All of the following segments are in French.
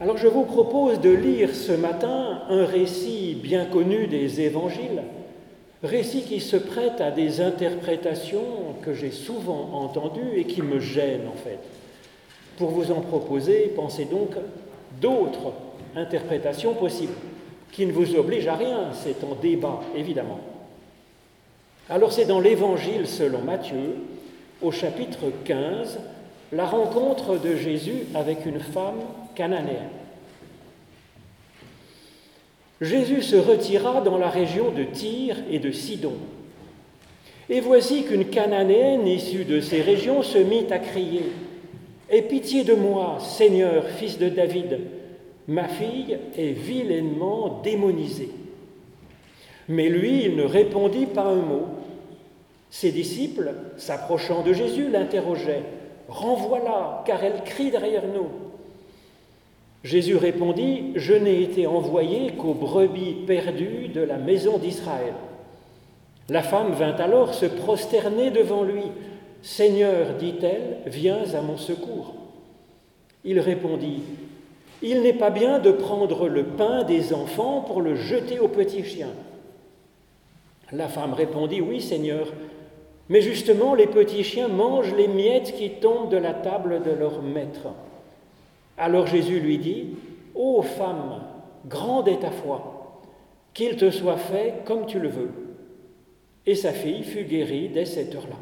Alors je vous propose de lire ce matin un récit bien connu des évangiles, récit qui se prête à des interprétations que j'ai souvent entendues et qui me gênent en fait. Pour vous en proposer, pensez donc d'autres interprétations possibles, qui ne vous obligent à rien, c'est en débat évidemment. Alors c'est dans l'Évangile selon Matthieu, au chapitre 15, la rencontre de Jésus avec une femme Jésus se retira dans la région de Tyr et de Sidon. Et voici qu'une cananéenne issue de ces régions se mit à crier Aie pitié de moi, Seigneur, fils de David, ma fille est vilainement démonisée. Mais lui, il ne répondit pas un mot. Ses disciples, s'approchant de Jésus, l'interrogeaient Renvoie-la, car elle crie derrière nous. Jésus répondit, Je n'ai été envoyé qu'aux brebis perdues de la maison d'Israël. La femme vint alors se prosterner devant lui. Seigneur, dit-elle, viens à mon secours. Il répondit, Il n'est pas bien de prendre le pain des enfants pour le jeter aux petits chiens. La femme répondit, Oui, Seigneur, mais justement les petits chiens mangent les miettes qui tombent de la table de leur maître. Alors Jésus lui dit, Ô femme, grande est ta foi, qu'il te soit fait comme tu le veux. Et sa fille fut guérie dès cette heure-là.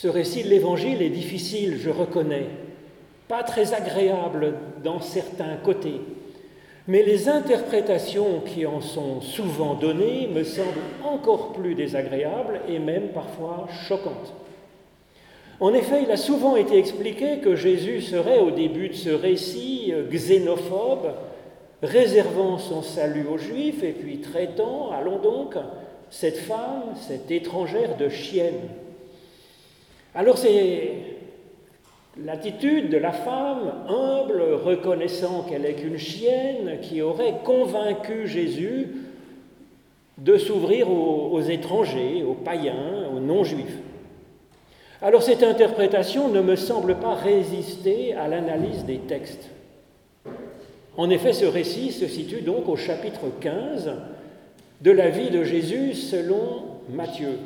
Ce récit de l'Évangile est difficile, je reconnais, pas très agréable dans certains côtés, mais les interprétations qui en sont souvent données me semblent encore plus désagréables et même parfois choquantes. En effet, il a souvent été expliqué que Jésus serait au début de ce récit xénophobe, réservant son salut aux Juifs et puis traitant, allons donc, cette femme, cette étrangère de chienne. Alors c'est l'attitude de la femme, humble, reconnaissant qu'elle est qu'une chienne, qui aurait convaincu Jésus de s'ouvrir aux, étrangers, aux païens, aux non-juifs. Alors cette interprétation ne me semble pas résister à l'analyse des textes. En effet, ce récit se situe donc au chapitre 15 de la vie de Jésus selon Matthieu.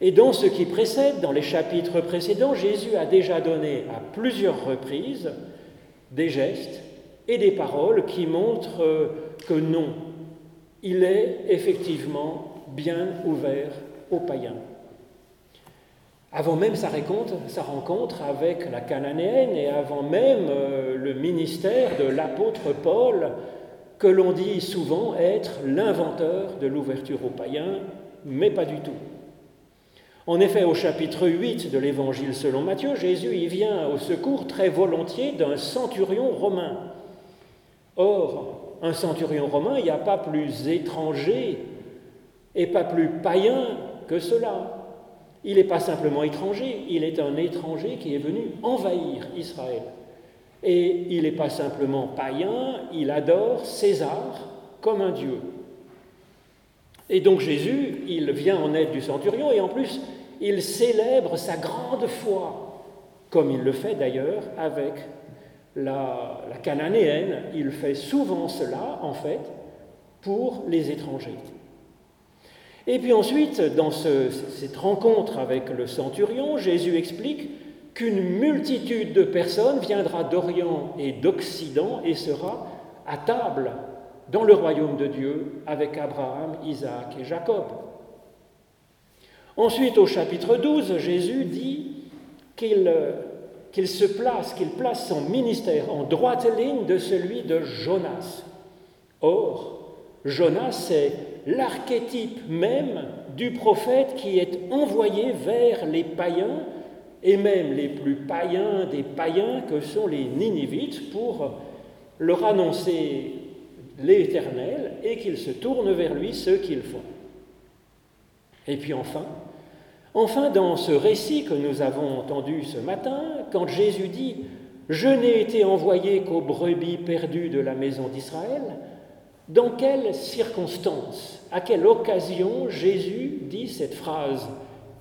Et dans ce qui précède, dans les chapitres précédents, Jésus a déjà donné à plusieurs reprises des gestes et des paroles qui montrent que non, il est effectivement bien ouvert aux païens. Avant même sa rencontre, avec la cananéenne et avant même euh, le ministère de l'apôtre Paul, que l'on dit souvent être l'inventeur de l'ouverture aux païens, mais pas du tout. En effet, au chapitre 8 de l'Évangile selon Matthieu, Jésus y vient au secours très volontiers d'un centurion romain. Or, un centurion romain, il n'y a pas plus étranger et pas plus païen que cela. Il n'est pas simplement étranger, il est un étranger qui est venu envahir Israël. Et il n'est pas simplement païen, il adore César comme un dieu. Et donc Jésus, il vient en aide du centurion et en plus, il célèbre sa grande foi, comme il le fait d'ailleurs avec la, cananéenne. Il fait souvent cela, en fait, pour les étrangers. Et puis ensuite, dans cette rencontre avec le centurion, Jésus explique qu'une multitude de personnes viendra d'Orient et d'Occident et sera à table dans le royaume de Dieu avec Abraham, Isaac et Jacob. Ensuite, au chapitre 12, Jésus dit qu'il se place, qu'il place son ministère en droite ligne de celui de Jonas. Or, Jonas, c'est l'archétype même du prophète qui est envoyé vers les païens et même les plus païens des païens que sont les Ninivites pour leur annoncer l'Éternel et qu'ils se tournent vers lui ce qu'ils font. Et puis enfin, enfin dans ce récit que nous avons entendu ce matin, quand Jésus dit Je n'ai été envoyé qu'aux brebis perdues de la maison d'Israël, dans quelles circonstances, à quelle occasion Jésus dit cette phrase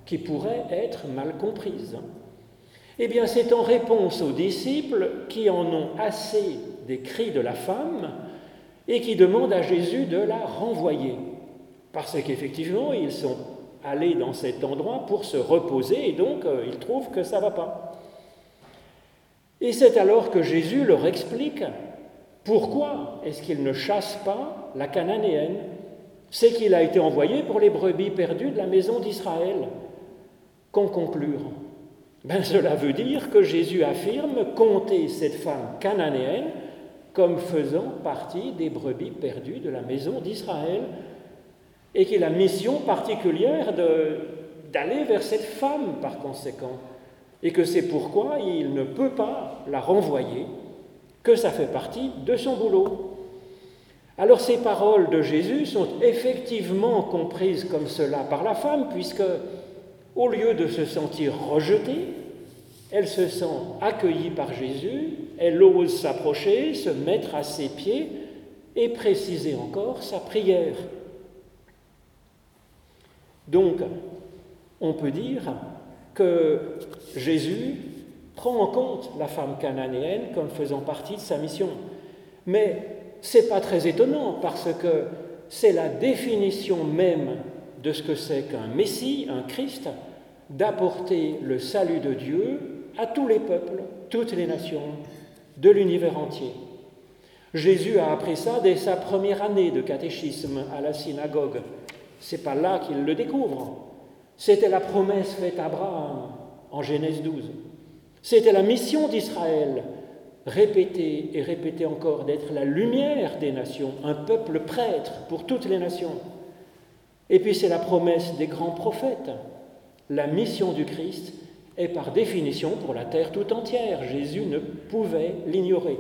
qui pourrait être mal comprise? Eh bien, c'est en réponse aux disciples qui en ont assez des cris de la femme et qui demandent à Jésus de la renvoyer. Parce qu'effectivement, ils sont allés dans cet endroit pour se reposer et donc euh, ils trouvent que ça ne va pas. Et c'est alors que Jésus leur explique pourquoi est-ce qu'il ne chasse pas la cananéenne C'est qu'il a été envoyé pour les brebis perdues de la maison d'Israël. Qu'en conclure? Ben, Cela veut dire que Jésus affirme compter cette femme cananéenne comme faisant partie des brebis perdues de la maison d'Israël, et qu'il a mission particulière d'aller vers cette femme par conséquent, et que c'est pourquoi il ne peut pas la renvoyer, que ça fait partie de son boulot. Alors ces paroles de Jésus sont effectivement comprises comme cela par la femme, puisque au lieu de se sentir rejetée, elle se sent accueillie par Jésus, elle ose s'approcher, se mettre à ses pieds et préciser encore sa prière. Donc, on peut dire que Jésus prend en compte la femme cananéenne comme faisant partie de sa mission. Mais ce n'est pas très étonnant parce que c'est la définition même de ce que c'est qu'un Messie, un Christ, d'apporter le salut de Dieu à tous les peuples, toutes les nations de l'univers entier. Jésus a appris ça dès sa première année de catéchisme à la synagogue. C'est pas là qu'il le découvre. C'était la promesse faite à Abraham en Genèse 12. C'était la mission d'Israël, répétée et répétée encore, d'être la lumière des nations, un peuple prêtre pour toutes les nations. Et puis c'est la promesse des grands prophètes, la mission du Christ, est par définition pour la terre tout entière. Jésus ne pouvait l'ignorer.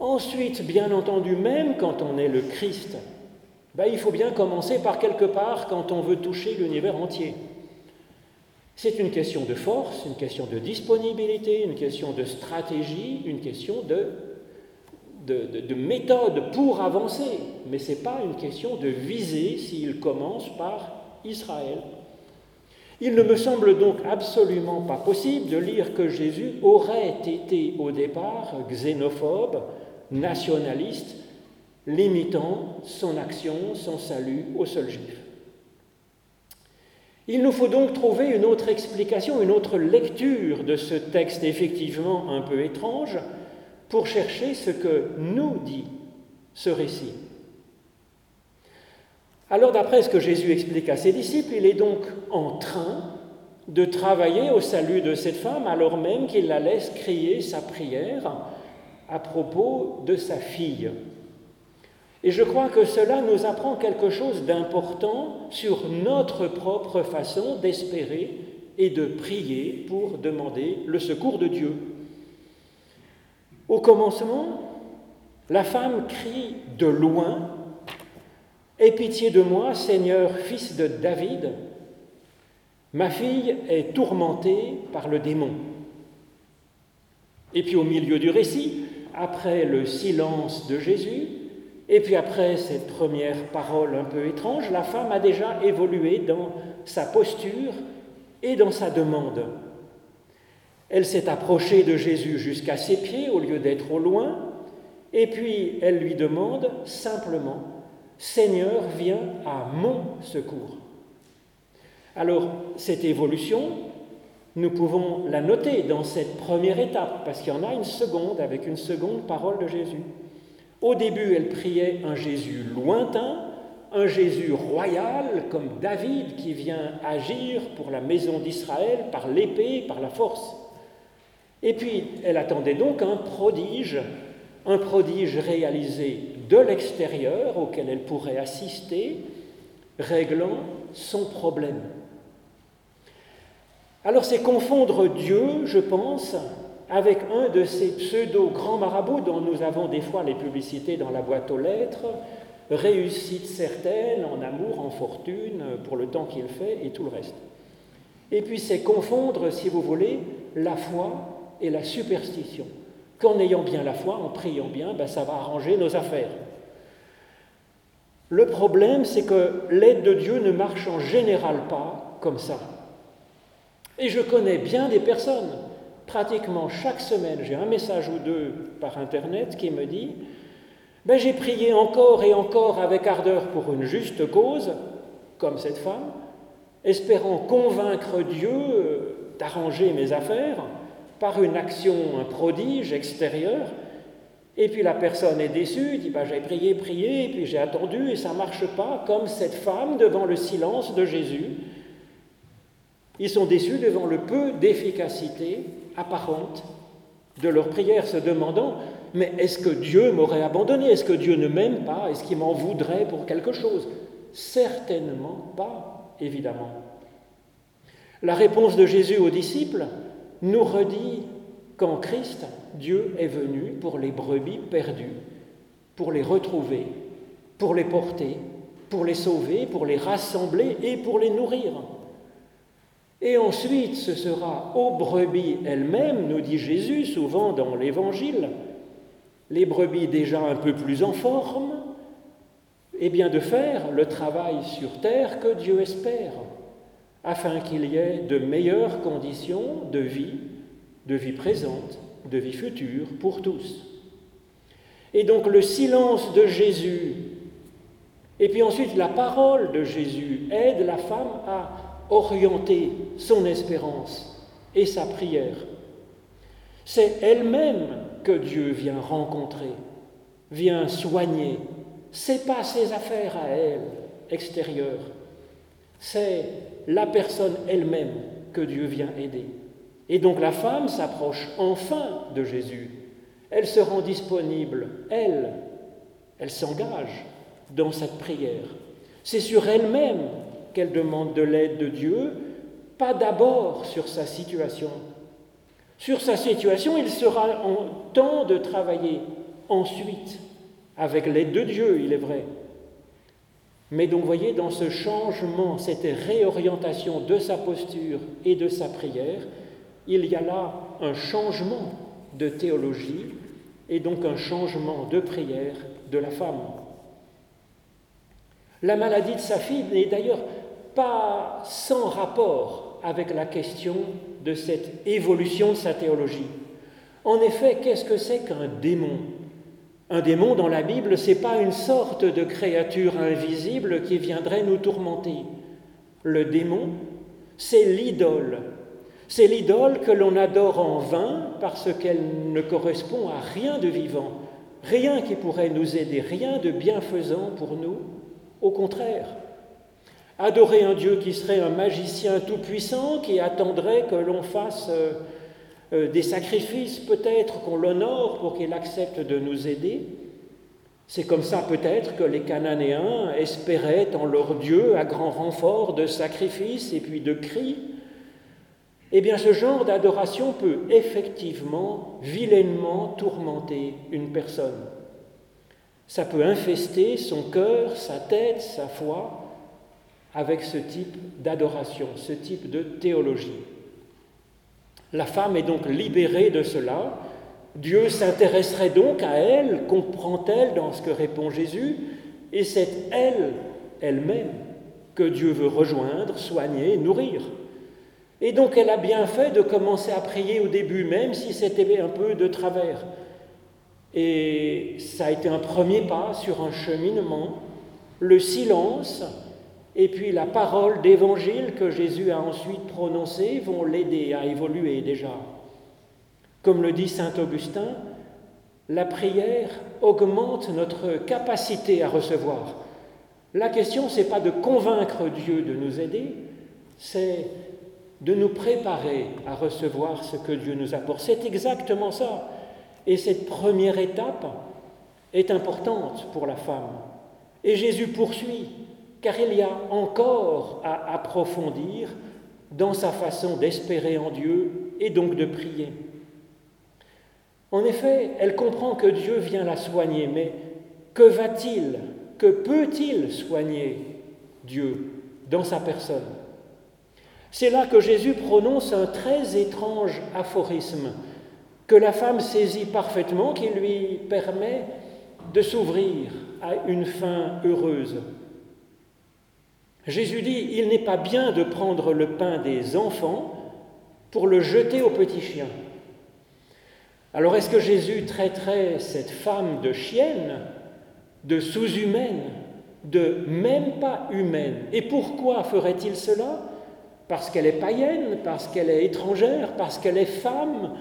Ensuite, bien entendu, même quand on est le Christ, ben, il faut bien commencer par quelque part quand on veut toucher l'univers entier. C'est une question de force, une question de disponibilité, une question de stratégie, une question de, de, de méthode pour avancer. Mais ce n'est pas une question de viser s'il commence par Israël. Il ne me semble donc absolument pas possible de lire que Jésus aurait été au départ xénophobe, nationaliste, limitant son action, son salut aux seuls juifs. Il nous faut donc trouver une autre explication, une autre lecture de ce texte effectivement un peu étrange pour chercher ce que nous dit ce récit. Alors d'après ce que Jésus explique à ses disciples, il est donc en train de travailler au salut de cette femme alors même qu'il la laisse crier sa prière à propos de sa fille. Et je crois que cela nous apprend quelque chose d'important sur notre propre façon d'espérer et de prier pour demander le secours de Dieu. Au commencement, la femme crie de loin Aie pitié de moi, Seigneur, fils de David. Ma fille est tourmentée par le démon. Et puis au milieu du récit, après le silence de Jésus, et puis après cette première parole un peu étrange, la femme a déjà évolué dans sa posture et dans sa demande. Elle s'est approchée de Jésus jusqu'à ses pieds au lieu d'être au loin, et puis elle lui demande simplement, Seigneur, viens à mon secours. Alors, cette évolution, nous pouvons la noter dans cette première étape, parce qu'il y en a une seconde avec une seconde parole de Jésus. Au début, elle priait un Jésus lointain, un Jésus royal comme David qui vient agir pour la maison d'Israël par l'épée, par la force. Et puis, elle attendait donc un prodige, un prodige réalisé de l'extérieur auquel elle pourrait assister, réglant son problème. Alors c'est confondre Dieu, je pense, avec un de ces pseudo-grands marabouts dont nous avons des fois les publicités dans la boîte aux lettres, réussite certaine en amour, en fortune, pour le temps qu'il fait et tout le reste. Et puis c'est confondre, si vous voulez, la foi et la superstition. Qu'en ayant bien la foi, en priant bien, ben, ça va arranger nos affaires. Le problème, c'est que l'aide de Dieu ne marche en général pas comme ça. Et je connais bien des personnes, pratiquement chaque semaine, j'ai un message ou deux par Internet qui me dit ben, J'ai prié encore et encore avec ardeur pour une juste cause, comme cette femme, espérant convaincre Dieu d'arranger mes affaires par une action, un prodige extérieur. Et puis la personne est déçue, dit ben, J'ai prié, prié, puis j'ai attendu et ça ne marche pas, comme cette femme devant le silence de Jésus ils sont déçus devant le peu d'efficacité apparente de leur prière, se demandant Mais est-ce que Dieu m'aurait abandonné? Est-ce que Dieu ne m'aime pas? Est-ce qu'il m'en voudrait pour quelque chose? Certainement pas, évidemment. La réponse de Jésus aux disciples nous redit qu'en Christ, Dieu est venu pour les brebis perdues, pour les retrouver, pour les porter, pour les sauver, pour les rassembler et pour les nourrir. Et ensuite, ce sera aux brebis elles-mêmes, nous dit Jésus souvent dans l'Évangile, les brebis déjà un peu plus en forme, eh bien de faire le travail sur terre que Dieu espère, afin qu'il y ait de meilleures conditions de vie, de vie présente, de vie future pour tous. Et donc le silence de Jésus, et puis ensuite la parole de Jésus aide la femme à orienter son espérance et sa prière. C'est elle-même que Dieu vient rencontrer, vient soigner. C'est pas ses affaires à elle, extérieures. C'est la personne elle-même que Dieu vient aider. Et donc la femme s'approche enfin de Jésus. Elle se rend disponible, elle, elle s'engage dans cette prière. C'est sur elle-même qu'elle demande de l'aide de Dieu, pas d'abord sur sa situation. Sur sa situation, il sera en temps de travailler ensuite, avec l'aide de Dieu, il est vrai. Mais donc, voyez, dans ce changement, cette réorientation de sa posture et de sa prière, il y a là un changement de théologie et donc un changement de prière de la femme. La maladie de sa fille n'est d'ailleurs pas sans rapport avec la question de cette évolution de sa théologie. En effet, qu'est-ce que c'est qu'un démon? Un démon dans la Bible, ce n'est pas une sorte de créature invisible qui viendrait nous tourmenter. Le démon, c'est l'idole. C'est l'idole que l'on adore en vain parce qu'elle ne correspond à rien de vivant, rien qui pourrait nous aider, rien de bienfaisant pour nous. Au contraire, Adorer un Dieu qui serait un magicien tout-puissant, qui attendrait que l'on fasse euh, euh, des sacrifices peut-être, qu'on l'honore pour qu'il accepte de nous aider. C'est comme ça peut-être que les Cananéens espéraient en leur Dieu à grand renfort de sacrifices et puis de cris. Eh bien, ce genre d'adoration peut effectivement vilainement tourmenter une personne. Ça peut infester son cœur, sa tête, sa foi, avec ce type d'adoration, ce type de théologie. La femme est donc libérée de cela Dieu s'intéresserait donc à elle, comprend-elle dans ce que répond Jésus, et c'est elle, elle-même, que Dieu veut rejoindre, soigner, nourrir. Et donc elle a bien fait de commencer à prier au début, même si c'était un peu de travers. Et ça a été un premier pas sur un cheminement, le silence, et puis la parole d'évangile que Jésus a ensuite prononcée vont l'aider à évoluer déjà. Comme le dit Saint Augustin, la prière augmente notre capacité à recevoir. La question, ce n'est pas de convaincre Dieu de nous aider, c'est de nous préparer à recevoir ce que Dieu nous apporte. C'est exactement ça. Et cette première étape est importante pour la femme. Et Jésus poursuit, car il y a encore à approfondir dans sa façon d'espérer en Dieu et donc de prier. En effet, elle comprend que Dieu vient la soigner, mais que va-t-il, que peut-il soigner Dieu dans sa personne? C'est là que Jésus prononce un très étrange aphorisme que la femme saisit parfaitement, qui lui permet de s'ouvrir à une fin heureuse. Jésus dit, il n'est pas bien de prendre le pain des enfants pour le jeter aux petits chiens. Alors est-ce que Jésus traiterait cette femme de chienne, de sous-humaine, de même pas humaine? Et pourquoi ferait-il cela? Parce qu'elle est païenne, parce qu'elle est étrangère, parce qu'elle est femme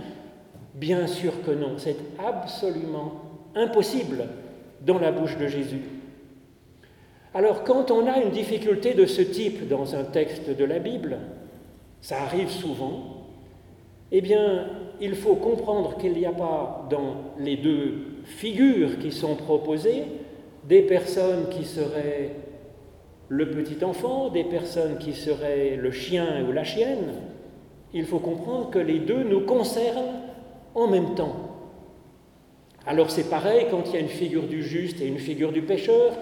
Bien sûr que non, c'est absolument impossible dans la bouche de Jésus. Alors quand on a une difficulté de ce type dans un texte de la Bible, ça arrive souvent, eh bien il faut comprendre qu'il n'y a pas dans les deux figures qui sont proposées des personnes qui seraient le petit enfant, des personnes qui seraient le chien ou la chienne. Il faut comprendre que les deux nous concernent en même temps. Alors c'est pareil quand il y a une figure du juste et une figure du pécheur,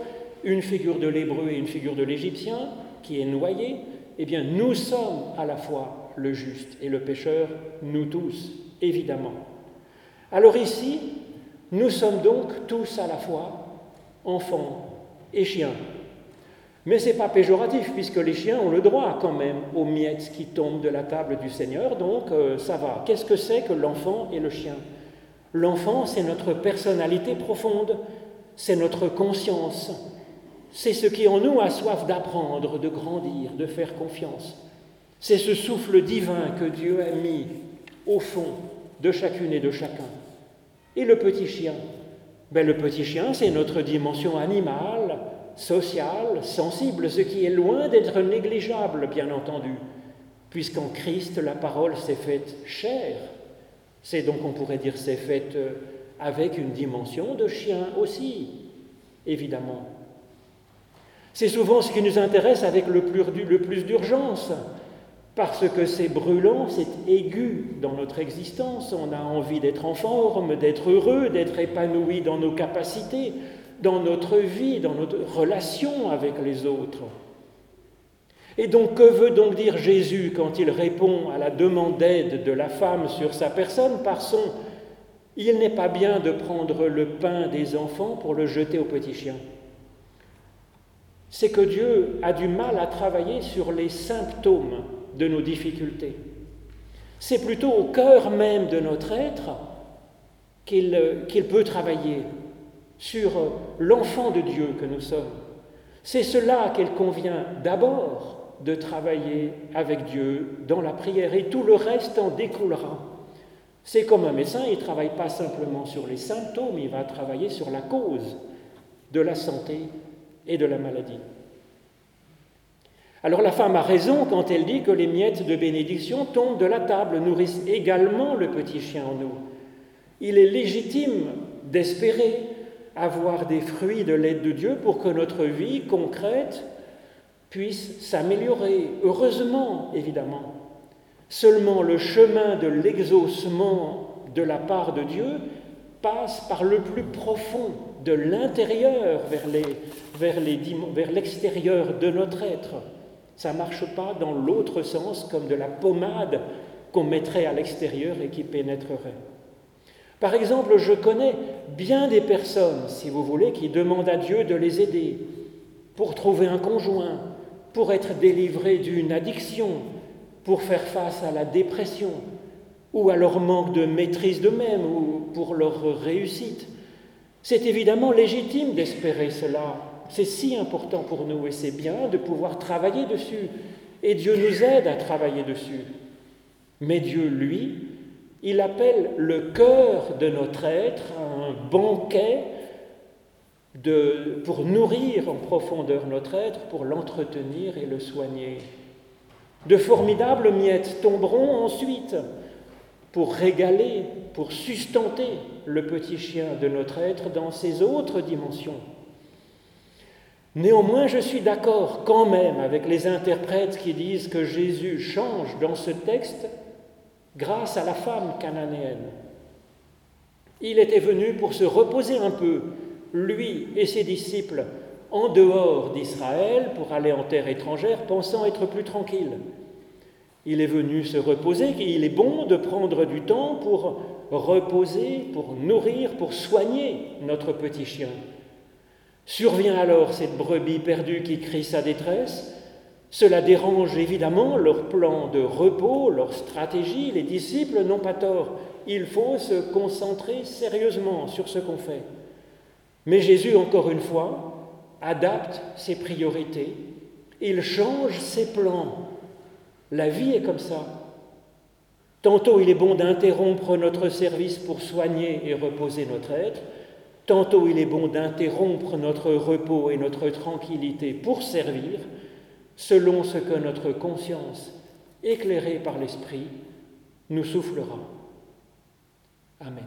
une figure de l'hébreu et une figure de l'égyptien qui est noyée, eh bien nous sommes à la fois le juste et le pécheur, nous tous évidemment. Alors ici, nous sommes donc tous à la fois enfants et chiens. Mais ce n'est pas péjoratif, puisque les chiens ont le droit quand même aux miettes qui tombent de la table du Seigneur, donc euh, ça va. Qu'est-ce que c'est que l'enfant et le chien? L'enfant, c'est notre personnalité profonde, c'est notre conscience, c'est ce qui en nous a soif d'apprendre, de grandir, de faire confiance. C'est ce souffle divin que Dieu a mis au fond de chacune et de chacun. Et le petit chien? Ben, Le petit chien, c'est notre dimension animale, sociale, sensible, ce qui est loin d'être négligeable, bien entendu, puisqu'en Christ, la parole s'est faite chair. C'est donc, on pourrait dire, s'est faite euh, avec une dimension de chien aussi, évidemment. C'est souvent ce qui nous intéresse avec le plus d'urgence. Parce que c'est brûlant, c'est aigu dans notre existence. On a envie d'être en forme, d'être heureux, d'être épanoui dans nos capacités, dans notre vie, dans notre relation avec les autres. Et donc, que veut donc dire Jésus quand il répond à la demande d'aide de la femme sur sa personne par son Il n'est pas bien de prendre le pain des enfants pour le jeter aux petits chiens C'est que Dieu a du mal à travailler sur les symptômes de nos difficultés. C'est plutôt au cœur même de notre être qu'il peut travailler sur l'enfant de Dieu que nous sommes. C'est cela qu'il convient d'abord de travailler avec Dieu dans la prière et tout le reste en découlera. C'est comme un médecin, il ne travaille pas simplement sur les symptômes, il va travailler sur la cause de la santé et de la maladie. Alors la femme a raison quand elle dit que les miettes de bénédiction tombent de la table, nourrissent également le petit chien en nous. Il est légitime d'espérer avoir des fruits de l'aide de Dieu pour que notre vie concrète puisse s'améliorer, heureusement évidemment. Seulement le chemin de l'exaucement de la part de Dieu passe par le plus profond, de l'intérieur vers l'extérieur vers de notre être. Ça ne marche pas dans l'autre sens comme de la pommade qu'on mettrait à l'extérieur et qui pénétrerait. Par exemple, je connais bien des personnes, si vous voulez, qui demandent à Dieu de les aider pour trouver un conjoint, pour être délivrés d'une addiction, pour faire face à la dépression, ou à leur manque de maîtrise d'eux-mêmes, ou pour leur réussite. C'est évidemment légitime d'espérer cela. C'est si important pour nous et c'est bien de pouvoir travailler dessus. Et Dieu nous aide à travailler dessus. Mais Dieu, lui, il appelle le cœur de notre être un banquet de, pour nourrir en profondeur notre être, pour l'entretenir et le soigner. De formidables miettes tomberont ensuite pour régaler, pour sustenter le petit chien de notre être dans ses autres dimensions. Néanmoins, je suis d'accord quand même avec les interprètes qui disent que Jésus change dans ce texte grâce à la femme cananéenne. Il était venu pour se reposer un peu, lui et ses disciples, en dehors d'Israël pour aller en terre étrangère, pensant être plus tranquille. Il est venu se reposer, il est bon de prendre du temps pour reposer, pour nourrir, pour soigner notre petit chien. Survient alors cette brebis perdue qui crie sa détresse, cela dérange évidemment leur plan de repos, leur stratégie. Les disciples n'ont pas tort. Il faut se concentrer sérieusement sur ce qu'on fait. Mais Jésus, encore une fois, adapte ses priorités. Il change ses plans. La vie est comme ça. Tantôt il est bon d'interrompre notre service pour soigner et reposer notre être. Tantôt il est bon d'interrompre notre repos et notre tranquillité pour servir selon ce que notre conscience, éclairée par l'Esprit, nous soufflera. Amen.